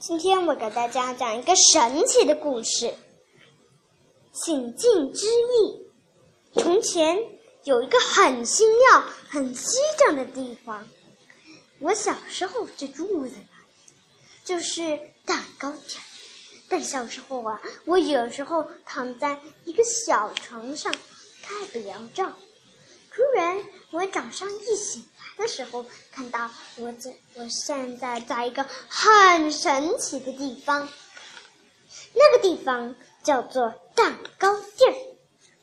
今天我给大家讲一个神奇的故事，《请进之意》。从前有一个很新妙、很稀长的地方，我小时候就住在那里，就是蛋糕店。但小时候啊，我有时候躺在一个小床上，盖不了照。突然，我早上一醒来的时候，看到我在我现在在一个很神奇的地方。那个地方叫做蛋糕店儿。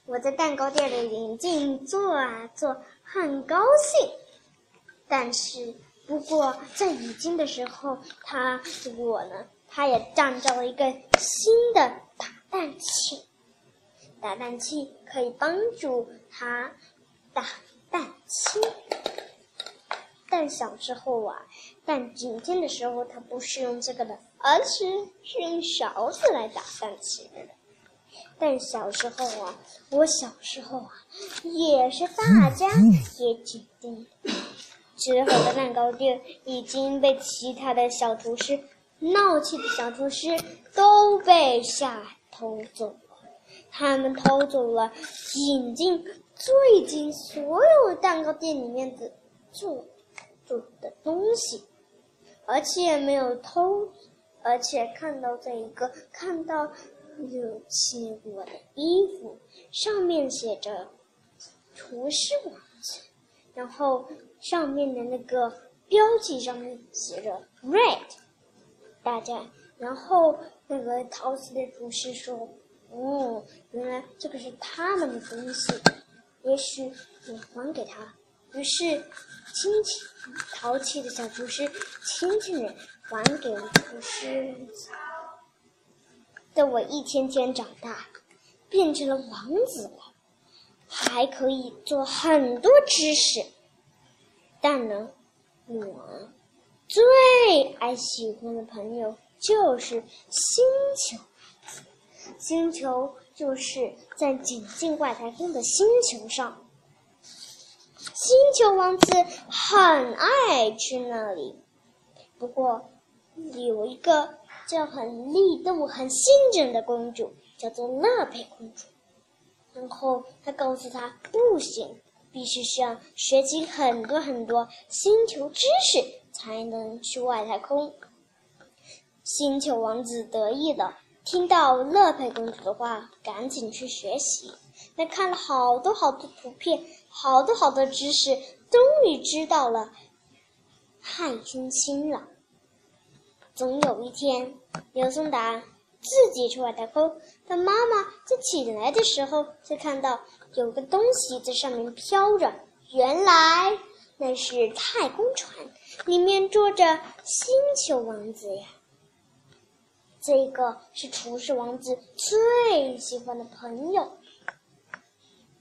我在蛋糕店里静静坐啊坐，很高兴。但是，不过在已经的时候，他我呢，他也站造了一个新的打蛋器。打蛋器可以帮助他。打蛋清，但小时候啊，但今天的时候，它不是用这个的，而是是用勺子来打蛋器的。但小时候啊，我小时候啊，也是大家也决定，之后的蛋糕店已经被其他的小厨师闹气的小厨师都被吓偷走了，他们偷走了眼镜。最近所有蛋糕店里面的做做的东西，而且没有偷，而且看到这一个看到有切过的衣服，上面写着“厨师王子”，然后上面的那个标记上面写着 “red”，大家，然后那个陶瓷的厨师说：“哦，原来这个是他们的东西。”也许我还给他。于是，轻轻淘气的小厨师轻轻地还给了厨师。等我一天天长大，变成了王子了，还可以做很多知识。但呢，我最爱喜欢的朋友就是星球。星球。就是在紧进外太空的星球上，星球王子很爱去那里。不过，有一个叫很力动、很心整的公主，叫做乐佩公主。然后他告诉他，不行，必须需要学习很多很多星球知识，才能去外太空。星球王子得意的。听到乐佩公主的话，赶紧去学习。他看了好多好多图片，好多好多知识，终于知道了氦金星了。总有一天，刘松达自己去外太空，他妈妈在起来的时候，就看到有个东西在上面飘着。原来那是太空船，里面坐着星球王子呀。这个是厨师王子最喜欢的朋友，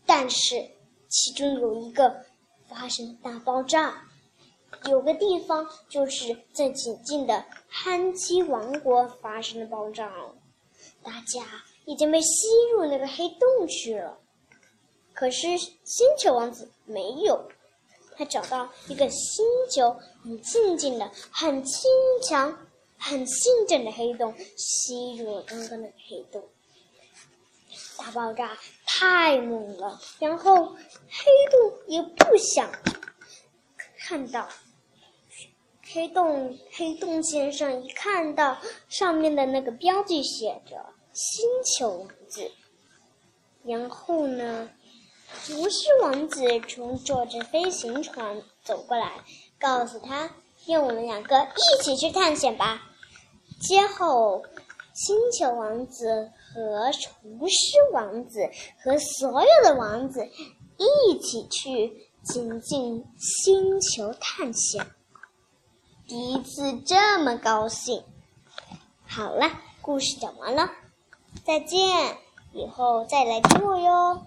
但是其中有一个发生大爆炸，有个地方就是在仅近的憨鸡王国发生的爆炸，大家已经被吸入那个黑洞去了。可是星球王子没有，他找到一个星球，很静静的，很轻强。很新整的黑洞吸入了刚刚的黑洞，大爆炸太猛了，然后黑洞也不想看到黑洞。黑洞先生一看到上面的那个标记写着“星球王子”，然后呢，不是王子从坐着飞行船走过来，告诉他：“让我们两个一起去探险吧。”之后，星球王子和厨师王子和所有的王子一起去前进星球探险。第一次这么高兴。好了，故事讲完了，再见，以后再来听我哟。